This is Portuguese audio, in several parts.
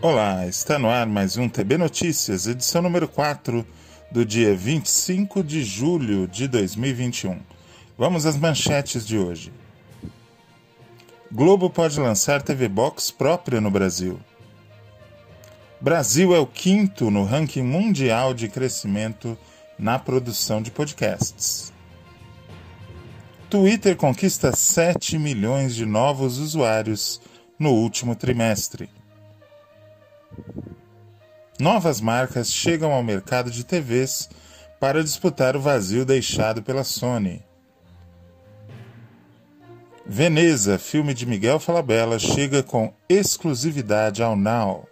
Olá, está no ar mais um TB Notícias, edição número 4 do dia 25 de julho de 2021. Vamos às manchetes de hoje. Globo pode lançar TV Box própria no Brasil. Brasil é o quinto no ranking mundial de crescimento na produção de podcasts. Twitter conquista 7 milhões de novos usuários no último trimestre. Novas marcas chegam ao mercado de TVs para disputar o vazio deixado pela Sony. Veneza, filme de Miguel Falabella, chega com exclusividade ao Now.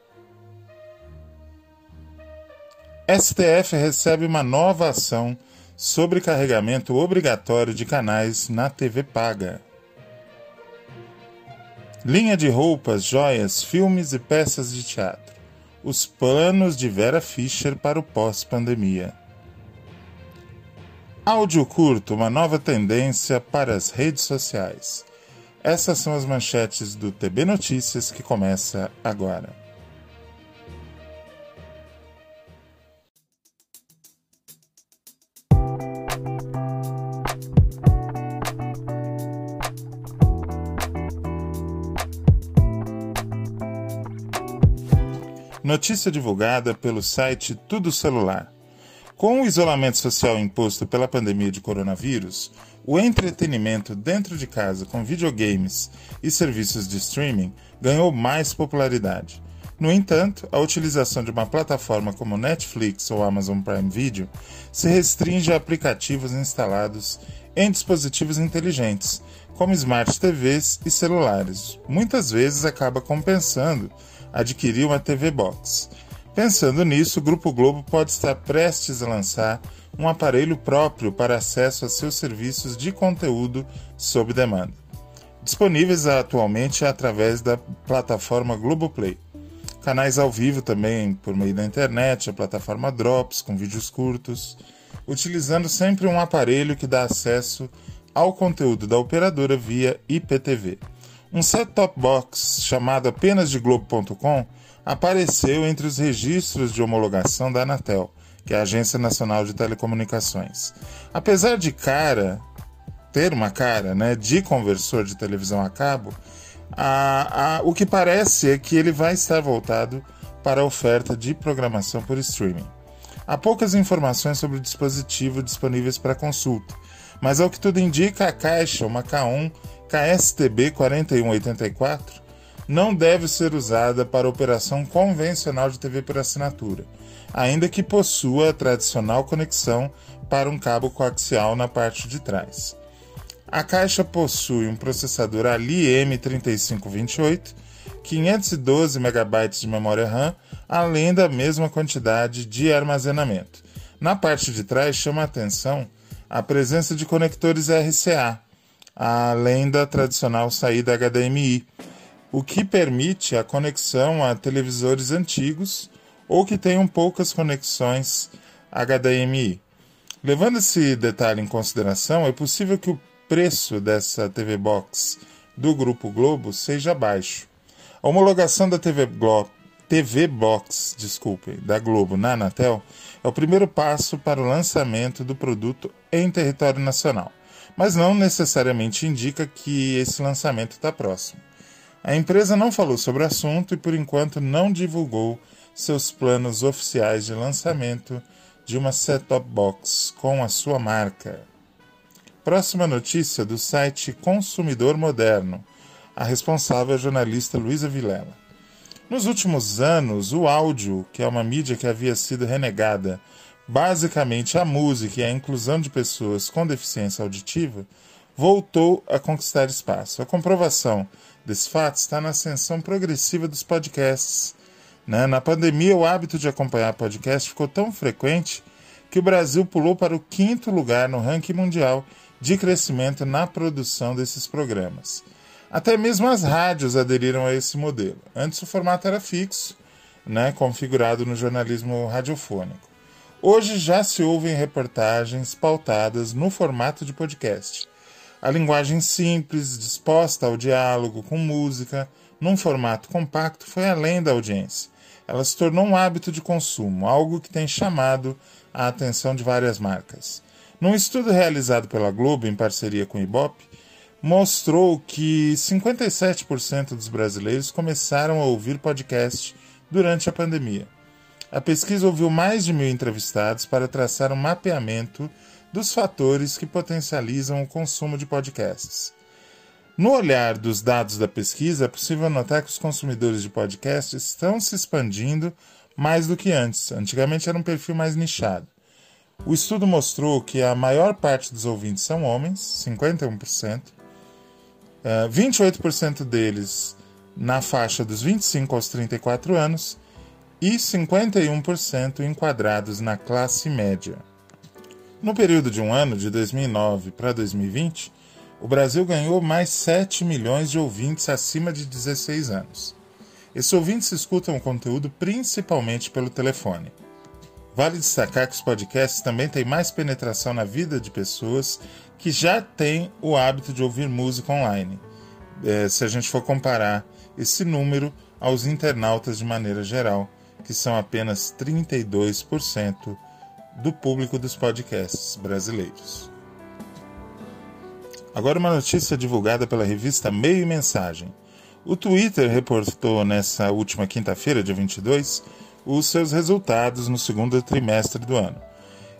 STF recebe uma nova ação sobre carregamento obrigatório de canais na TV paga. Linha de roupas, joias, filmes e peças de teatro. Os planos de Vera Fischer para o pós-pandemia. Áudio curto, uma nova tendência para as redes sociais. Essas são as manchetes do TB Notícias que começa agora. Notícia divulgada pelo site Tudo Celular. Com o isolamento social imposto pela pandemia de coronavírus, o entretenimento dentro de casa com videogames e serviços de streaming ganhou mais popularidade. No entanto, a utilização de uma plataforma como Netflix ou Amazon Prime Video se restringe a aplicativos instalados em dispositivos inteligentes, como smart TVs e celulares. Muitas vezes acaba compensando adquirir uma TV Box. Pensando nisso, o Grupo Globo pode estar prestes a lançar um aparelho próprio para acesso a seus serviços de conteúdo sob demanda, disponíveis atualmente através da plataforma Globoplay. Canais ao vivo também por meio da internet, a plataforma Drops com vídeos curtos, utilizando sempre um aparelho que dá acesso ao conteúdo da operadora via IPTV. Um set-top box chamado apenas de Globo.com apareceu entre os registros de homologação da Anatel, que é a Agência Nacional de Telecomunicações. Apesar de cara, ter uma cara né, de conversor de televisão a cabo, a, a, o que parece é que ele vai estar voltado para a oferta de programação por streaming. Há poucas informações sobre o dispositivo disponíveis para consulta, mas ao que tudo indica, a caixa, uma K1 KSTB 4184, não deve ser usada para operação convencional de TV por assinatura, ainda que possua a tradicional conexão para um cabo coaxial na parte de trás. A caixa possui um processador Ali M3528, 512 MB de memória RAM, além da mesma quantidade de armazenamento. Na parte de trás chama a atenção a presença de conectores RCA, além da tradicional saída HDMI, o que permite a conexão a televisores antigos ou que tenham poucas conexões HDMI. Levando esse detalhe em consideração, é possível que o preço dessa TV Box do Grupo Globo seja baixo. A homologação da TV, Glo TV Box desculpe, da Globo na Anatel é o primeiro passo para o lançamento do produto em território nacional, mas não necessariamente indica que esse lançamento está próximo. A empresa não falou sobre o assunto e, por enquanto, não divulgou seus planos oficiais de lançamento de uma set-top box com a sua marca. Próxima notícia do site Consumidor Moderno. A responsável é a jornalista Luísa Vilela. Nos últimos anos, o áudio, que é uma mídia que havia sido renegada, basicamente a música e a inclusão de pessoas com deficiência auditiva, voltou a conquistar espaço. A comprovação desse fato está na ascensão progressiva dos podcasts. Né? Na pandemia, o hábito de acompanhar podcast ficou tão frequente que o Brasil pulou para o quinto lugar no ranking mundial de crescimento na produção desses programas. Até mesmo as rádios aderiram a esse modelo. Antes o formato era fixo, né, configurado no jornalismo radiofônico. Hoje já se ouvem reportagens pautadas no formato de podcast. A linguagem simples, disposta ao diálogo com música, num formato compacto, foi além da audiência ela se tornou um hábito de consumo, algo que tem chamado a atenção de várias marcas. Num estudo realizado pela Globo em parceria com o Ibope, mostrou que 57% dos brasileiros começaram a ouvir podcast durante a pandemia. A pesquisa ouviu mais de mil entrevistados para traçar um mapeamento dos fatores que potencializam o consumo de podcasts. No olhar dos dados da pesquisa, é possível notar que os consumidores de podcasts estão se expandindo mais do que antes. Antigamente era um perfil mais nichado. O estudo mostrou que a maior parte dos ouvintes são homens, 51%, 28% deles na faixa dos 25 aos 34 anos e 51% enquadrados na classe média. No período de um ano, de 2009 para 2020, o Brasil ganhou mais 7 milhões de ouvintes acima de 16 anos. Esses ouvintes escutam o conteúdo principalmente pelo telefone. Vale destacar que os podcasts também têm mais penetração na vida de pessoas que já têm o hábito de ouvir música online, é, se a gente for comparar esse número aos internautas de maneira geral, que são apenas 32% do público dos podcasts brasileiros. Agora, uma notícia divulgada pela revista Meio e Mensagem. O Twitter reportou nessa última quinta-feira, dia 22, os seus resultados no segundo trimestre do ano.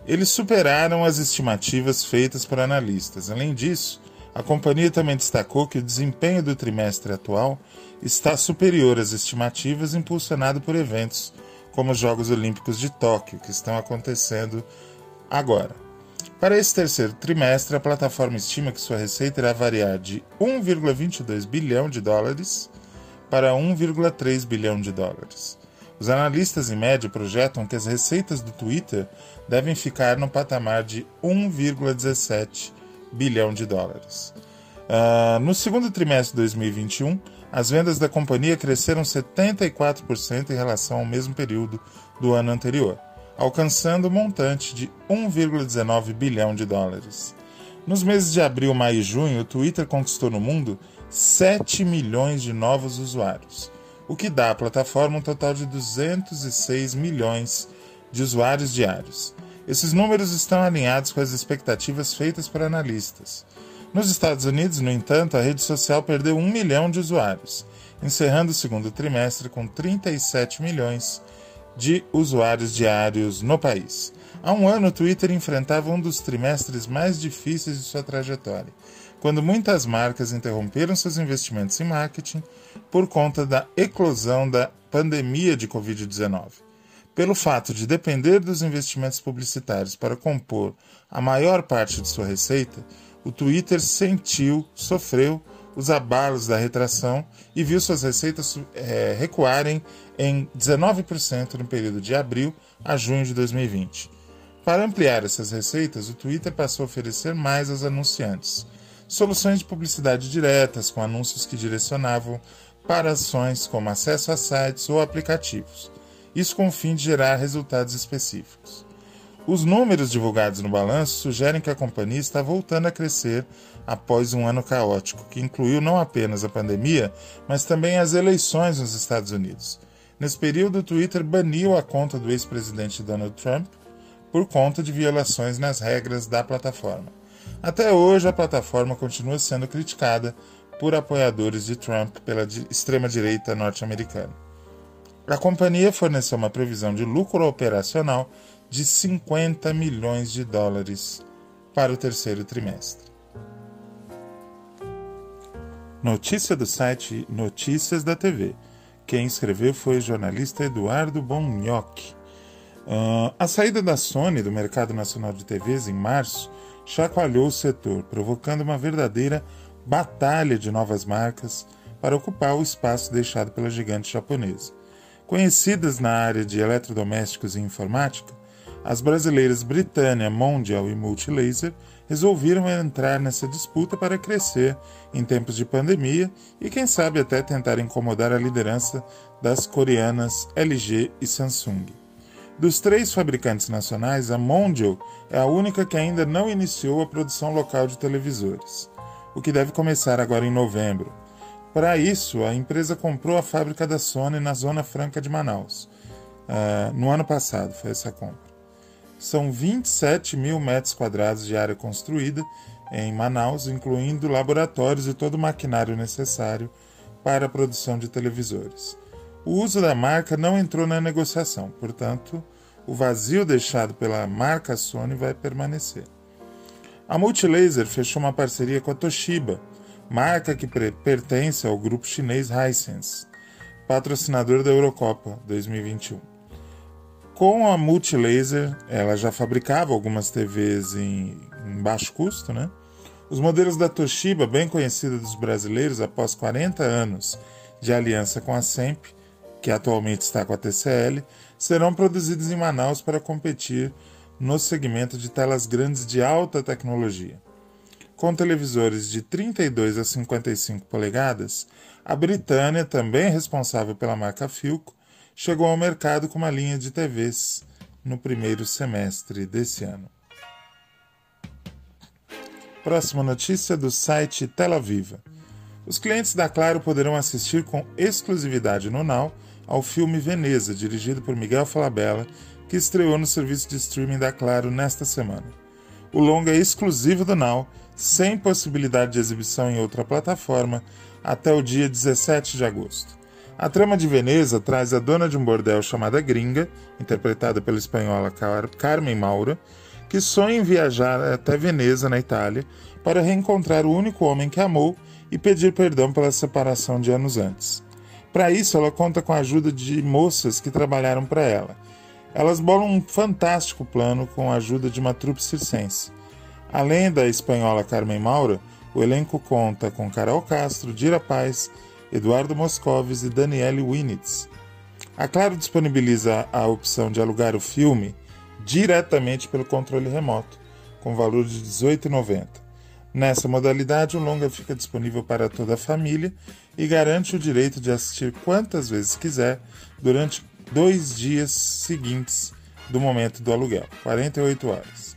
Eles superaram as estimativas feitas por analistas. Além disso, a companhia também destacou que o desempenho do trimestre atual está superior às estimativas, impulsionado por eventos como os Jogos Olímpicos de Tóquio, que estão acontecendo agora. Para esse terceiro trimestre, a plataforma estima que sua receita irá variar de 1,22 bilhão de dólares para 1,3 bilhão de dólares. Os analistas, em média, projetam que as receitas do Twitter devem ficar no patamar de 1,17 bilhão de dólares. Uh, no segundo trimestre de 2021, as vendas da companhia cresceram 74% em relação ao mesmo período do ano anterior alcançando o um montante de 1,19 bilhão de dólares. Nos meses de abril, maio e junho, o Twitter conquistou no mundo 7 milhões de novos usuários, o que dá à plataforma um total de 206 milhões de usuários diários. Esses números estão alinhados com as expectativas feitas por analistas. Nos Estados Unidos, no entanto, a rede social perdeu 1 milhão de usuários, encerrando o segundo trimestre com 37 milhões de usuários diários no país. Há um ano, o Twitter enfrentava um dos trimestres mais difíceis de sua trajetória, quando muitas marcas interromperam seus investimentos em marketing por conta da eclosão da pandemia de Covid-19. Pelo fato de depender dos investimentos publicitários para compor a maior parte de sua receita, o Twitter sentiu, sofreu os abalos da retração e viu suas receitas é, recuarem em 19% no período de abril a junho de 2020. Para ampliar essas receitas, o Twitter passou a oferecer mais aos anunciantes. Soluções de publicidade diretas com anúncios que direcionavam para ações como acesso a sites ou aplicativos. Isso com o fim de gerar resultados específicos. Os números divulgados no balanço sugerem que a companhia está voltando a crescer após um ano caótico, que incluiu não apenas a pandemia, mas também as eleições nos Estados Unidos. Nesse período, o Twitter baniu a conta do ex-presidente Donald Trump por conta de violações nas regras da plataforma. Até hoje, a plataforma continua sendo criticada por apoiadores de Trump pela extrema-direita norte-americana. A companhia forneceu uma previsão de lucro operacional de 50 milhões de dólares para o terceiro trimestre. Notícia do site Notícias da TV. Quem escreveu foi o jornalista Eduardo Bonhoc. Uh, a saída da Sony do mercado nacional de TVs em março chacoalhou o setor, provocando uma verdadeira batalha de novas marcas para ocupar o espaço deixado pela gigante japonesa. Conhecidas na área de eletrodomésticos e informática, as brasileiras Britânia, Mondial e Multilaser resolveram entrar nessa disputa para crescer em tempos de pandemia e, quem sabe, até tentar incomodar a liderança das coreanas LG e Samsung. Dos três fabricantes nacionais, a Mondial é a única que ainda não iniciou a produção local de televisores, o que deve começar agora em novembro. Para isso, a empresa comprou a fábrica da Sony na Zona Franca de Manaus. Uh, no ano passado foi essa compra. São 27 mil metros quadrados de área construída em Manaus, incluindo laboratórios e todo o maquinário necessário para a produção de televisores. O uso da marca não entrou na negociação, portanto, o vazio deixado pela marca Sony vai permanecer. A Multilaser fechou uma parceria com a Toshiba, marca que pertence ao grupo chinês Hisense, patrocinador da Eurocopa 2021. Com a Multilaser, ela já fabricava algumas TVs em, em baixo custo, né? Os modelos da Toshiba, bem conhecida dos brasileiros após 40 anos de aliança com a SEMP, que atualmente está com a TCL, serão produzidos em Manaus para competir no segmento de telas grandes de alta tecnologia. Com televisores de 32 a 55 polegadas, a Britânia, também responsável pela marca Filco, chegou ao mercado com uma linha de TVs no primeiro semestre desse ano. Próxima notícia do site Tela Viva. Os clientes da Claro poderão assistir com exclusividade no Now ao filme Veneza, dirigido por Miguel Falabella, que estreou no serviço de streaming da Claro nesta semana. O longa é exclusivo do Now, sem possibilidade de exibição em outra plataforma, até o dia 17 de agosto. A trama de Veneza traz a dona de um bordel chamada Gringa, interpretada pela espanhola Carmen Maura, que sonha em viajar até Veneza, na Itália, para reencontrar o único homem que amou e pedir perdão pela separação de anos antes. Para isso, ela conta com a ajuda de moças que trabalharam para ela. Elas bolam um fantástico plano com a ajuda de uma trupe circense. Além da espanhola Carmen Maura, o elenco conta com Carol Castro, Dira Paz, Eduardo Moscovis e Daniele Winitz. A Claro disponibiliza a opção de alugar o filme diretamente pelo controle remoto, com valor de R$ 18,90. Nessa modalidade, o longa fica disponível para toda a família e garante o direito de assistir quantas vezes quiser durante dois dias seguintes do momento do aluguel, 48 horas.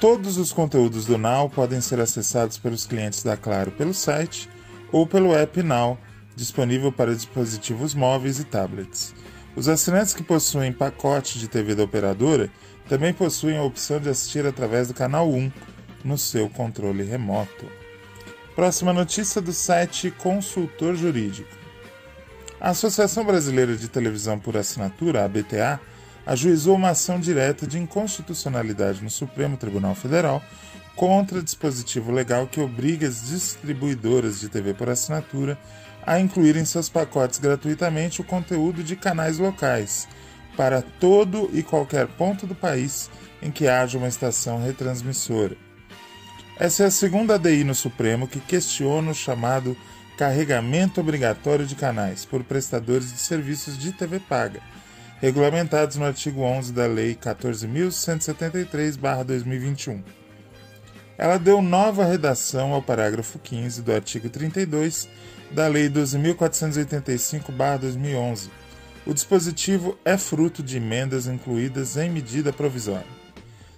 Todos os conteúdos do Now podem ser acessados pelos clientes da Claro pelo site ou pelo app Now, disponível para dispositivos móveis e tablets. Os assinantes que possuem pacote de TV da operadora também possuem a opção de assistir através do canal 1 no seu controle remoto. Próxima notícia do site Consultor Jurídico. A Associação Brasileira de Televisão por Assinatura, ABTA, ajuizou uma ação direta de inconstitucionalidade no Supremo Tribunal Federal contra dispositivo legal que obriga as distribuidoras de TV por assinatura a incluir em seus pacotes gratuitamente o conteúdo de canais locais para todo e qualquer ponto do país em que haja uma estação retransmissora. Essa é a segunda ADI no Supremo que questiona o chamado carregamento obrigatório de canais por prestadores de serviços de TV paga, regulamentados no artigo 11 da Lei 14.173-2021. Ela deu nova redação ao parágrafo 15 do artigo 32 da Lei 12.485-2011. O dispositivo é fruto de emendas incluídas em medida provisória.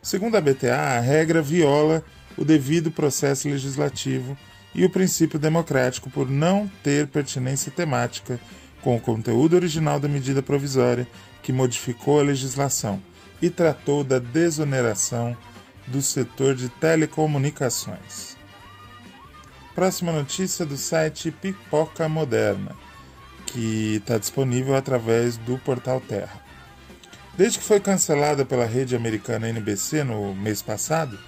Segundo a BTA, a regra viola o devido processo legislativo e o princípio democrático por não ter pertinência temática com o conteúdo original da medida provisória que modificou a legislação e tratou da desoneração do setor de telecomunicações. Próxima notícia do site Pipoca Moderna, que está disponível através do portal Terra. Desde que foi cancelada pela rede americana NBC no mês passado,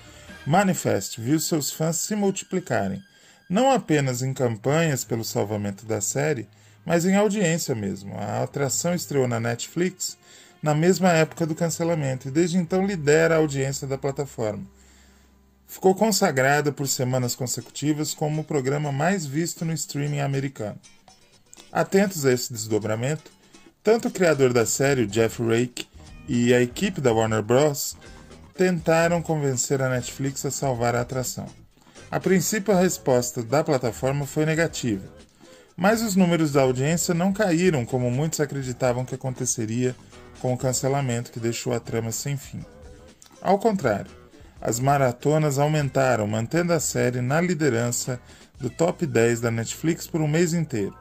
Manifest viu seus fãs se multiplicarem, não apenas em campanhas pelo salvamento da série, mas em audiência mesmo. A atração estreou na Netflix na mesma época do cancelamento e desde então lidera a audiência da plataforma ficou consagrada por semanas consecutivas como o programa mais visto no streaming americano. Atentos a esse desdobramento, tanto o criador da série, Jeff Rake, e a equipe da Warner Bros. tentaram convencer a Netflix a salvar a atração. A princípio, a resposta da plataforma foi negativa, mas os números da audiência não caíram como muitos acreditavam que aconteceria com o cancelamento que deixou a trama sem fim. Ao contrário, as maratonas aumentaram, mantendo a série na liderança do top 10 da Netflix por um mês inteiro.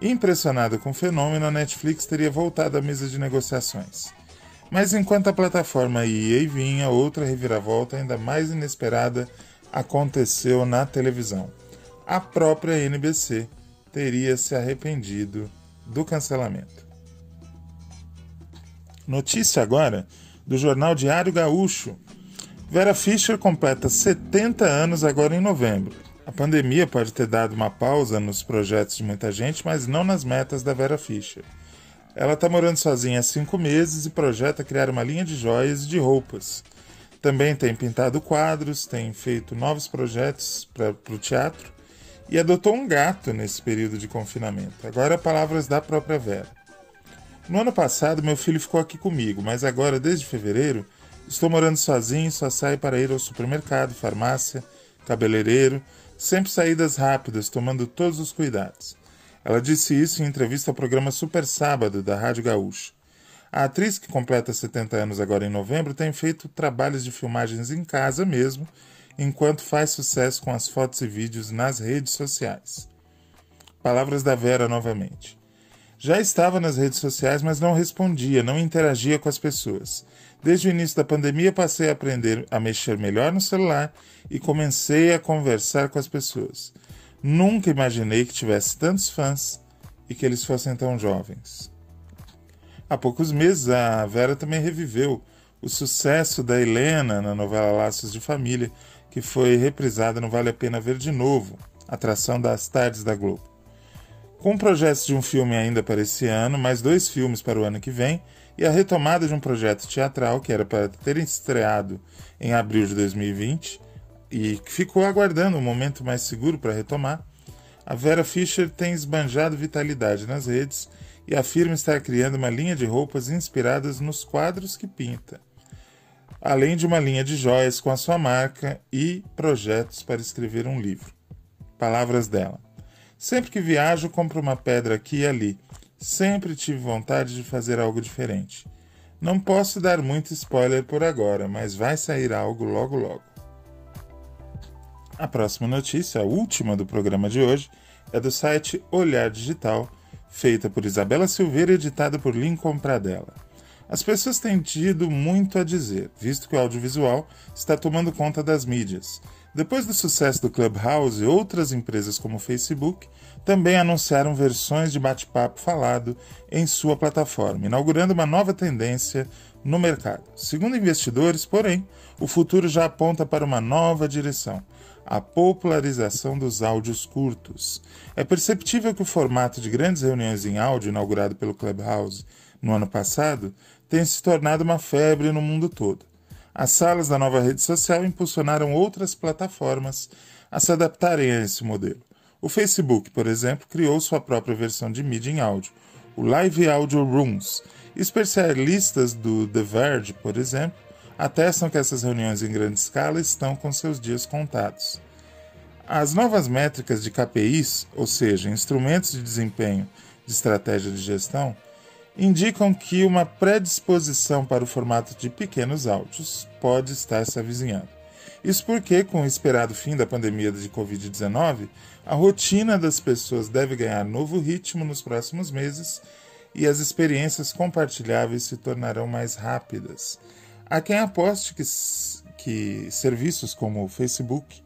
Impressionada com o fenômeno, a Netflix teria voltado à mesa de negociações. Mas enquanto a plataforma ia e vinha, outra reviravolta ainda mais inesperada aconteceu na televisão. A própria NBC teria se arrependido do cancelamento. Notícia agora do jornal Diário Gaúcho. Vera Fischer completa 70 anos agora em novembro. A pandemia pode ter dado uma pausa nos projetos de muita gente, mas não nas metas da Vera Fischer. Ela está morando sozinha há cinco meses e projeta criar uma linha de joias e de roupas. Também tem pintado quadros, tem feito novos projetos para o teatro e adotou um gato nesse período de confinamento. Agora, palavras da própria Vera. No ano passado, meu filho ficou aqui comigo, mas agora, desde fevereiro, estou morando sozinho e só saio para ir ao supermercado, farmácia, cabeleireiro sempre saídas rápidas, tomando todos os cuidados. Ela disse isso em entrevista ao programa Super Sábado da Rádio Gaúcha. A atriz, que completa 70 anos agora em novembro, tem feito trabalhos de filmagens em casa mesmo, enquanto faz sucesso com as fotos e vídeos nas redes sociais. Palavras da Vera novamente. Já estava nas redes sociais, mas não respondia, não interagia com as pessoas. Desde o início da pandemia, passei a aprender a mexer melhor no celular e comecei a conversar com as pessoas. Nunca imaginei que tivesse tantos fãs e que eles fossem tão jovens. Há poucos meses, a Vera também reviveu o sucesso da Helena na novela Laços de Família, que foi reprisada no Vale a Pena Ver de Novo, atração das tardes da Globo. Com projetos de um filme ainda para esse ano, mais dois filmes para o ano que vem e a retomada de um projeto teatral que era para ter estreado em abril de 2020 e que ficou aguardando um momento mais seguro para retomar, a Vera Fischer tem esbanjado vitalidade nas redes e afirma estar criando uma linha de roupas inspiradas nos quadros que pinta, além de uma linha de joias com a sua marca e projetos para escrever um livro. Palavras dela. Sempre que viajo, compro uma pedra aqui e ali Sempre tive vontade de fazer algo diferente. Não posso dar muito spoiler por agora, mas vai sair algo logo logo. A próxima notícia, a última do programa de hoje, é do site Olhar Digital, feita por Isabela Silveira e editada por Lincoln Pradella. As pessoas têm tido muito a dizer, visto que o audiovisual está tomando conta das mídias. Depois do sucesso do Clubhouse, outras empresas como o Facebook também anunciaram versões de bate-papo falado em sua plataforma, inaugurando uma nova tendência no mercado. Segundo investidores, porém, o futuro já aponta para uma nova direção. A popularização dos áudios curtos. É perceptível que o formato de grandes reuniões em áudio, inaugurado pelo Clubhouse no ano passado, tenha se tornado uma febre no mundo todo. As salas da nova rede social impulsionaram outras plataformas a se adaptarem a esse modelo. O Facebook, por exemplo, criou sua própria versão de mídia em áudio, o Live Audio Rooms. Especialistas do The Verge, por exemplo, atestam que essas reuniões em grande escala estão com seus dias contados. As novas métricas de KPIs, ou seja, instrumentos de desempenho de estratégia de gestão, indicam que uma predisposição para o formato de pequenos áudios pode estar se avizinhando. Isso porque, com o esperado fim da pandemia de Covid-19, a rotina das pessoas deve ganhar novo ritmo nos próximos meses e as experiências compartilháveis se tornarão mais rápidas. Há quem aposte que, que serviços como Facebook,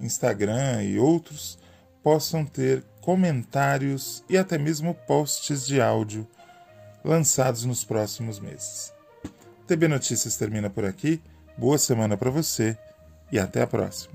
Instagram e outros possam ter comentários e até mesmo posts de áudio lançados nos próximos meses. TB Notícias termina por aqui. Boa semana para você e até a próxima.